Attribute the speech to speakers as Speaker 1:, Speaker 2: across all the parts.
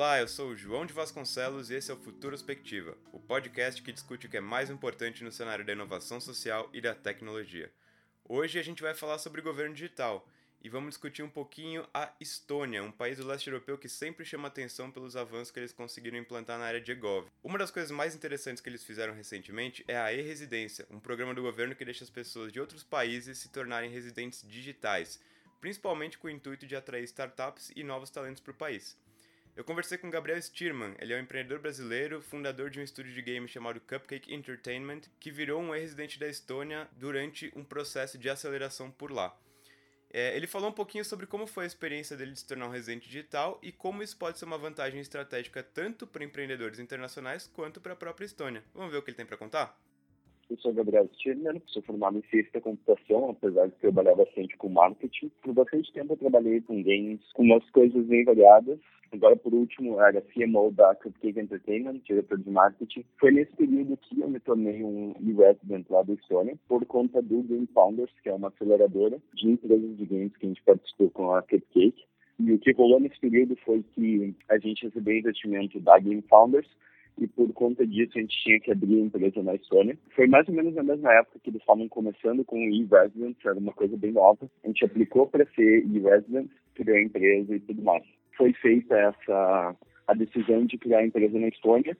Speaker 1: Olá, eu sou o João de Vasconcelos e esse é o Futurospectiva, o podcast que discute o que é mais importante no cenário da inovação social e da tecnologia. Hoje a gente vai falar sobre governo digital e vamos discutir um pouquinho a Estônia, um país do leste europeu que sempre chama atenção pelos avanços que eles conseguiram implantar na área de eGov. Uma das coisas mais interessantes que eles fizeram recentemente é a e-residência, um programa do governo que deixa as pessoas de outros países se tornarem residentes digitais, principalmente com o intuito de atrair startups e novos talentos para o país. Eu conversei com Gabriel Stirman, ele é um empreendedor brasileiro, fundador de um estúdio de games chamado Cupcake Entertainment, que virou um ex-residente da Estônia durante um processo de aceleração por lá. É, ele falou um pouquinho sobre como foi a experiência dele de se tornar um residente digital e como isso pode ser uma vantagem estratégica tanto para empreendedores internacionais quanto para a própria Estônia. Vamos ver o que ele tem para contar?
Speaker 2: Eu sou Gabriel Stirner, sou formado em ciência da computação, apesar de trabalhar bastante com marketing. Por bastante tempo eu trabalhei com games, com umas coisas bem variadas. Agora, por último, era CMO da Cupcake Entertainment, diretor de marketing. Foi nesse período que eu me tornei um e-resident lá da Estônia, por conta do Game Founders, que é uma aceleradora de empresas de games que a gente participou com a Cupcake. E o que rolou nesse período foi que a gente recebeu investimento da Game Founders e por conta disso a gente tinha que abrir a empresa na Estônia. Foi mais ou menos na mesma época que eles estavam começando com o e-resident, era uma coisa bem nova. A gente aplicou para ser e-resident, criou a empresa e tudo mais. Foi feita essa a decisão de criar a empresa na Estônia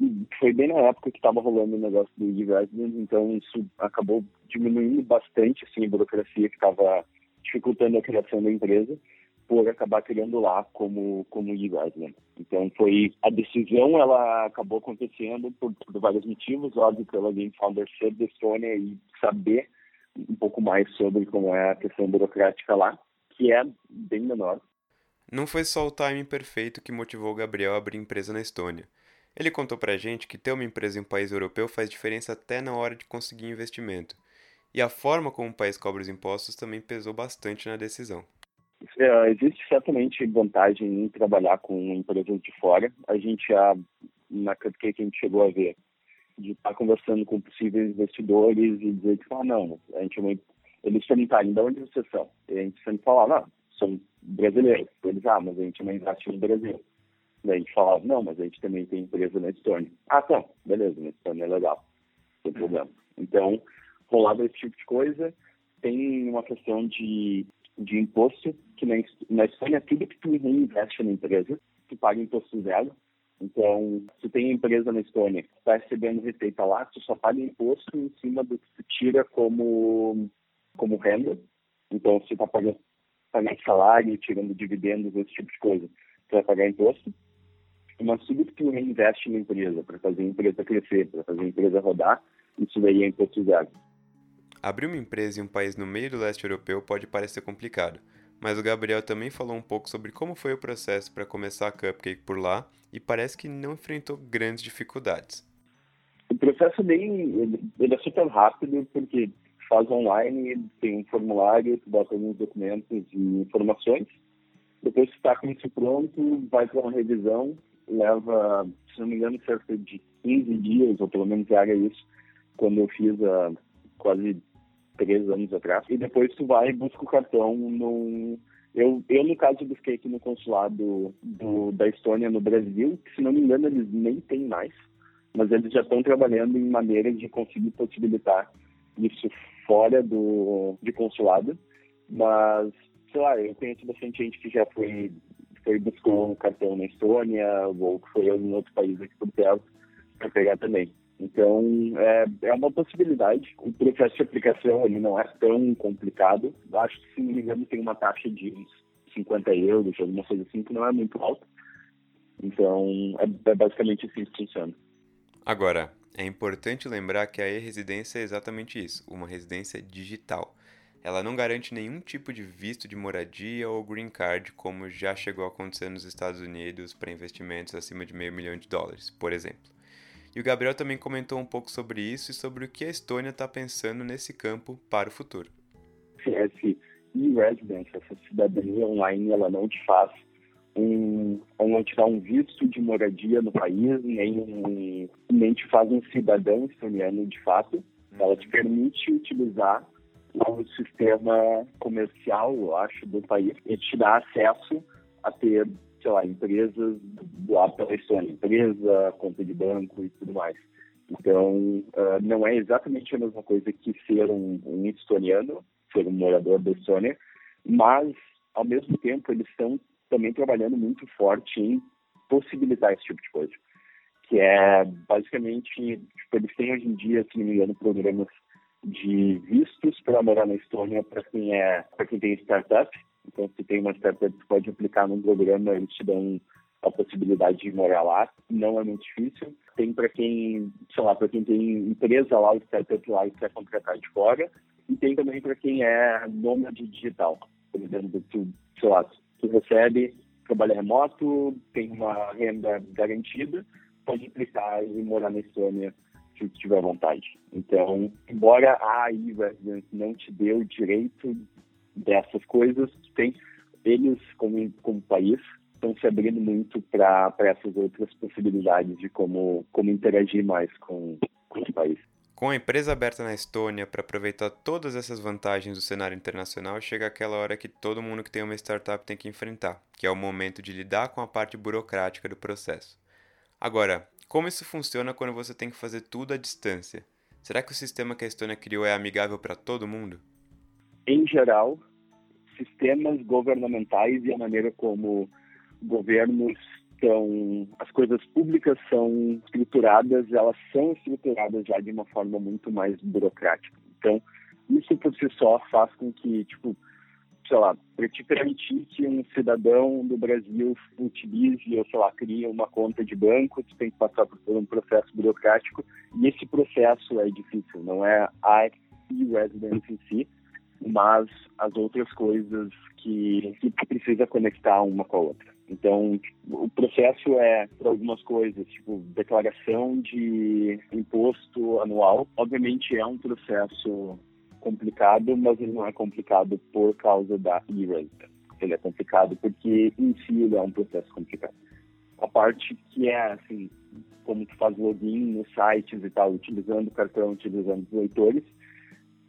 Speaker 2: e foi bem na época que estava rolando o negócio do e-resident, então isso acabou diminuindo bastante assim, a burocracia que estava dificultando a criação da empresa por acabar criando lá como como e-resident. Então foi a decisão ela acabou acontecendo por, por vários motivos, óbvio pela Game Founder ser da Estônia e saber um pouco mais sobre como é a questão burocrática lá, que é bem menor.
Speaker 1: Não foi só o timing perfeito que motivou o Gabriel a abrir empresa na Estônia. Ele contou pra gente que ter uma empresa em um país europeu faz diferença até na hora de conseguir investimento. E a forma como o país cobra os impostos também pesou bastante na decisão.
Speaker 2: É, existe certamente vantagem em trabalhar com empresas de fora. A gente já, na Cupcake, a gente chegou a ver de estar conversando com possíveis investidores e dizer que, ah, não, a gente vai... Eles perguntarem de onde vocês são. E a gente sempre falava, não, são brasileiros. Eles, ah, mas a gente não investe no Brasil. Daí a gente falava, não, mas a gente também tem empresa na Estônia. Ah, tá, beleza, na Estônia é legal, sem problema. Então, rolava esse tipo de coisa. Tem uma questão de de imposto, que na, na Espanha tudo que tu reinveste na empresa, tu paga imposto zero. Então, se tem empresa na Estônia está recebendo receita lá, tu só paga imposto em cima do que tu tira como, como renda. Então, se tu está pagando, pagando salário, tirando dividendos, esse tipo de coisa, tu vai pagar imposto. Mas tudo que tu reinveste na empresa, para fazer a empresa crescer, para fazer a empresa rodar, isso daí é imposto zero.
Speaker 1: Abrir uma empresa em um país no meio do leste europeu pode parecer complicado, mas o Gabriel também falou um pouco sobre como foi o processo para começar a Cupcake por lá e parece que não enfrentou grandes dificuldades.
Speaker 2: O processo é bem, ele é super rápido porque faz online, tem um formulário, tu bota alguns documentos e informações. Depois que está com isso pronto, vai para uma revisão, leva, se não me engano, cerca de 15 dias, ou pelo menos era isso, quando eu fiz a quase três anos atrás. E depois tu vai e busca o cartão no... Eu, eu, no caso, busquei aqui no consulado do, da Estônia no Brasil, que, se não me engano, eles nem têm mais, mas eles já estão trabalhando em maneiras de conseguir possibilitar isso fora do de consulado. Mas, sei lá, eu conheço bastante gente que já foi, foi buscou um cartão na Estônia ou que foi em outro país aqui por perto para pegar também. Então, é, é uma possibilidade. O processo de aplicação ele não é tão complicado. Acho que, se não me engano, tem uma taxa de uns 50 euros, alguma coisa assim, que não é muito alta. Então, é, é basicamente assim que funciona.
Speaker 1: Agora, é importante lembrar que a e-residência é exatamente isso, uma residência digital. Ela não garante nenhum tipo de visto de moradia ou green card, como já chegou a acontecer nos Estados Unidos para investimentos acima de meio milhão de dólares, por exemplo. E o Gabriel também comentou um pouco sobre isso e sobre o que a Estônia está pensando nesse campo para o futuro.
Speaker 2: Esse e-residence, essa cidadania online, ela não te faz um, não te dá um visto de moradia no país, nem, nem te faz um cidadão estoniano de fato. Ela te permite utilizar o sistema comercial, eu acho, do país e te dá acesso a ter sei lá, empresas lá pela Estônia, empresa, conta de banco e tudo mais. Então, uh, não é exatamente a mesma coisa que ser um, um estoniano, ser um morador da Estônia, mas, ao mesmo tempo, eles estão também trabalhando muito forte em possibilitar esse tipo de coisa. Que é, basicamente, tipo, eles têm hoje em dia, se não me engano, programas de vistos para morar na Estônia para quem é quem tem startup. Então, se tem uma startup que pode aplicar num programa, eles te dão a possibilidade de morar lá. Não é muito difícil. Tem para quem, sei lá, para quem tem empresa lá, startup lá e quer contratar de fora. E tem também para quem é nômade digital. Por exemplo, tu, sei lá, tu recebe, trabalha remoto, tem uma renda garantida, pode aplicar e morar na Estônia se tiver vontade. Então, embora a e-residence não te dê o direito dessas coisas, tem eles como, como país estão se abrindo muito para essas outras possibilidades de como, como interagir mais com, com o país.
Speaker 1: Com a empresa aberta na Estônia para aproveitar todas essas vantagens do cenário internacional, chega aquela hora que todo mundo que tem uma startup tem que enfrentar, que é o momento de lidar com a parte burocrática do processo. Agora, como isso funciona quando você tem que fazer tudo à distância? Será que o sistema que a Estônia criou é amigável para todo mundo?
Speaker 2: Em geral, sistemas governamentais e a maneira como governos estão, as coisas públicas são estruturadas, elas são estruturadas já de uma forma muito mais burocrática. Então, isso por si só faz com que, tipo, sei lá, para te permitir que um cidadão do Brasil utilize ou, sei lá, crie uma conta de banco, tu tem que passar por um processo burocrático e esse processo é difícil, não é a e-residence em si, mas as outras coisas que, que precisa conectar uma com a outra. Então, o processo é, para algumas coisas, tipo, declaração de imposto anual, obviamente é um processo complicado, mas ele não é complicado por causa da e-renta. Ele é complicado porque em si ele é um processo complicado. A parte que é assim, como tu faz login nos sites e tal, utilizando cartão, utilizando os leitores,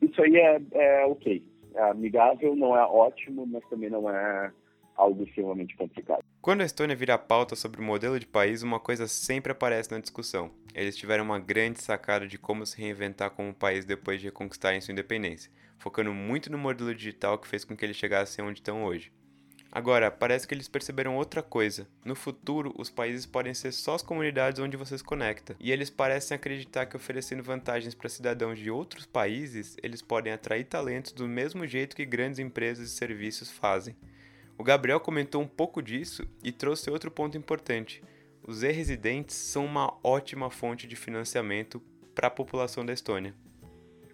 Speaker 2: isso aí é, é ok. É amigável, não é ótimo, mas também não é algo extremamente complicado.
Speaker 1: Quando a Estônia vira pauta sobre o modelo de país, uma coisa sempre aparece na discussão. Eles tiveram uma grande sacada de como se reinventar como país depois de reconquistarem sua independência, focando muito no modelo digital que fez com que eles chegassem onde estão hoje. Agora, parece que eles perceberam outra coisa. No futuro, os países podem ser só as comunidades onde você se conecta. E eles parecem acreditar que oferecendo vantagens para cidadãos de outros países, eles podem atrair talentos do mesmo jeito que grandes empresas e serviços fazem. O Gabriel comentou um pouco disso e trouxe outro ponto importante. Os e-residentes são uma ótima fonte de financiamento para a população da Estônia.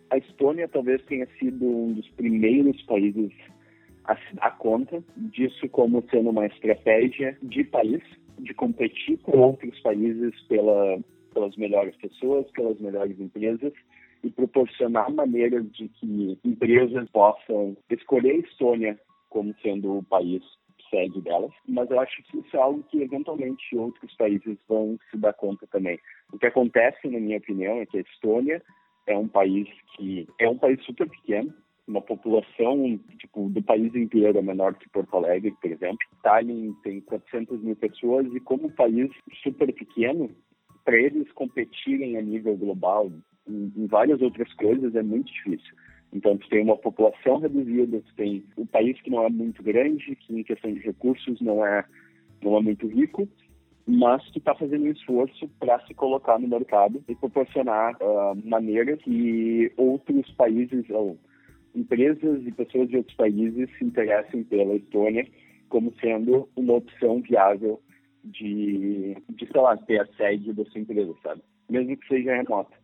Speaker 2: A Estônia talvez tenha sido um dos primeiros países a se dar conta disso como sendo uma estratégia de país, de competir com outros países pela, pelas melhores pessoas, pelas melhores empresas e proporcionar maneiras de que empresas possam escolher a Estônia como sendo o país sede delas, mas eu acho que isso é algo que eventualmente outros países vão se dar conta também. O que acontece, na minha opinião, é que a Estônia é um país que é um país super pequeno, uma população tipo do país inteiro é menor que Porto Alegre, por exemplo. Tallinn tem 400 mil pessoas e como país super pequeno, para eles competirem a nível global em, em várias outras coisas é muito difícil. Então, tu tem uma população reduzida, tu tem um país que não é muito grande, que em questão de recursos não é, não é muito rico, mas que está fazendo um esforço para se colocar no mercado e proporcionar uh, maneiras que outros países, ou empresas e pessoas de outros países se interessem pela Estônia como sendo uma opção viável de, de sei lá, ter a sede da sua empresa, sabe? Mesmo que seja remota.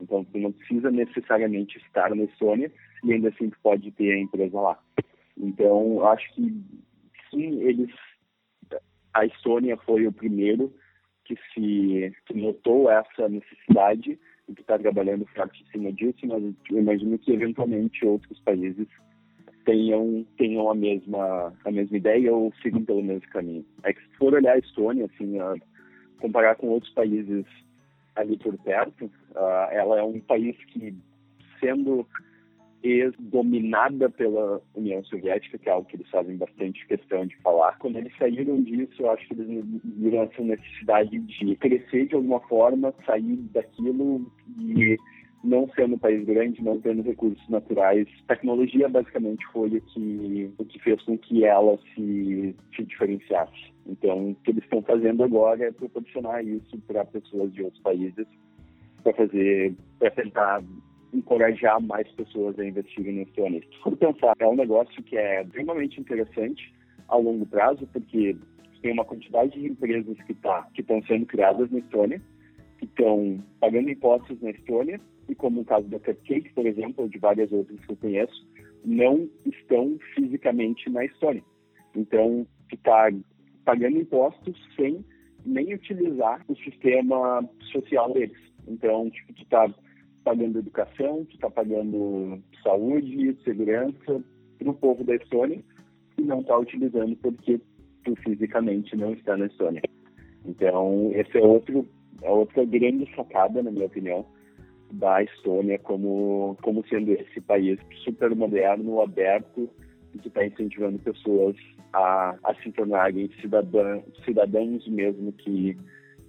Speaker 2: Então, você não precisa necessariamente estar na Estônia e ainda assim pode ter a empresa lá. Então, acho que sim, eles, a Estônia foi o primeiro que se que notou essa necessidade que está trabalhando forte em cima disso, mas eu imagino que eventualmente outros países tenham tenham a mesma a mesma ideia ou sigam pelo mesmo caminho. É que se for olhar a Estônia, assim, a, comparar com outros países ali por perto. Uh, ela é um país que, sendo ex-dominada pela União Soviética, que é algo que eles fazem bastante questão de falar. Quando eles saíram disso, eu acho que eles viram essa necessidade de crescer de alguma forma, sair daquilo e não sendo um país grande, não tendo recursos naturais, tecnologia basicamente foi o que, o que fez com que ela se, se diferenciasse. Então, o que eles estão fazendo agora é proporcionar isso para pessoas de outros países, para fazer, para tentar encorajar mais pessoas a investirem no Estônia. Se pensar, é um negócio que é extremamente interessante a longo prazo, porque tem uma quantidade de empresas que tá, que estão sendo criadas na Estônia, que estão pagando impostos na Estônia e como o caso da Cupcake, por exemplo, ou de várias outras que eu conheço, não estão fisicamente na Estônia. Então, ficar pagando impostos sem nem utilizar o sistema social deles. Então, tipo, tu está pagando educação, tu está pagando saúde, segurança para o povo da Estônia e não está utilizando porque tu fisicamente não está na Estônia. Então, esse é outro, é outra grande sacada, na minha opinião, da Estônia como, como sendo esse país super moderno, aberto, e que está incentivando pessoas a, a se tornarem cidadã, cidadãos mesmo que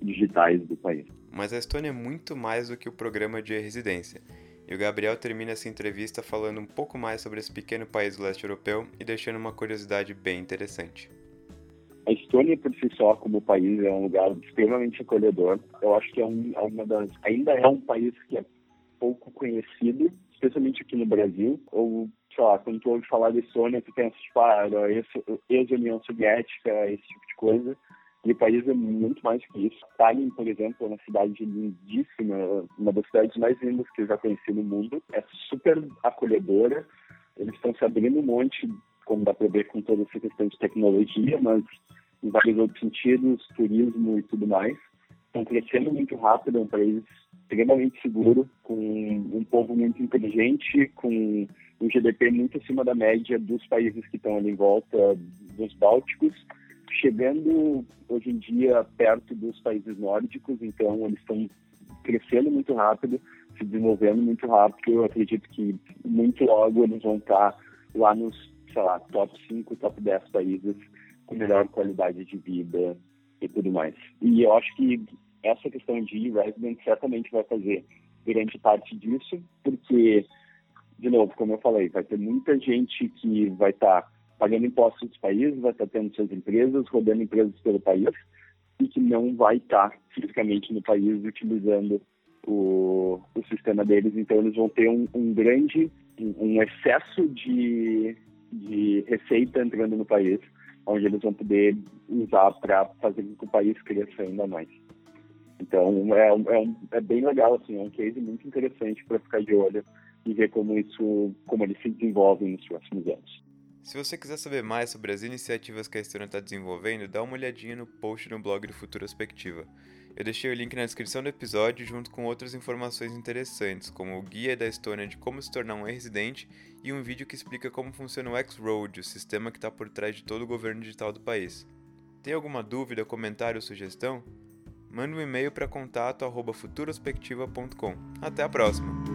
Speaker 2: digitais do país.
Speaker 1: Mas a Estônia é muito mais do que o programa de residência. E o Gabriel termina essa entrevista falando um pouco mais sobre esse pequeno país do leste europeu e deixando uma curiosidade bem interessante.
Speaker 2: A Estônia, por si só, como país, é um lugar extremamente acolhedor. Eu acho que é, um, é uma das. Ainda é um país que é pouco conhecido, especialmente aqui no Brasil. Ou, sei lá, quando tu ouve falar de Estônia, tu pensa, tipo, ah, ex-União Soviética, esse tipo de coisa. E o país é muito mais que isso. Tallinn, por exemplo, é uma cidade lindíssima, uma das cidades mais lindas que eu já conheci no mundo. É super acolhedora. Eles estão se abrindo um monte como dá para ver com toda essa questão de tecnologia, mas em vários outros sentidos, turismo e tudo mais. Estão crescendo muito rápido, é um país extremamente seguro, com um povo muito inteligente, com um GDP muito acima da média dos países que estão ali em volta dos Bálticos, chegando hoje em dia perto dos países nórdicos, então eles estão crescendo muito rápido, se desenvolvendo muito rápido. Eu acredito que muito logo eles vão estar lá nos sei lá, top 5, top 10 países com melhor qualidade de vida e tudo mais. E eu acho que essa questão de resident certamente vai fazer grande parte disso, porque, de novo, como eu falei, vai ter muita gente que vai estar pagando impostos dos países, vai estar tendo suas empresas, rodando empresas pelo país, e que não vai estar fisicamente no país utilizando o, o sistema deles. Então, eles vão ter um, um grande, um excesso de de receita entrando no país, onde eles vão poder usar para fazer com que o país cresça ainda mais. Então é, é, é bem legal, assim, é um case muito interessante para ficar de olho e ver como isso, como eles se desenvolvem nos próximos anos.
Speaker 1: Se você quiser saber mais sobre as iniciativas que a Estônia está desenvolvendo, dá uma olhadinha no post no blog do Futurospectiva. Eu deixei o link na descrição do episódio junto com outras informações interessantes, como o guia da Estônia de como se tornar um residente e um vídeo que explica como funciona o X-Road, o sistema que está por trás de todo o governo digital do país. Tem alguma dúvida, comentário ou sugestão? Mande um e-mail para contato@futurospectiva.com. Até a próxima!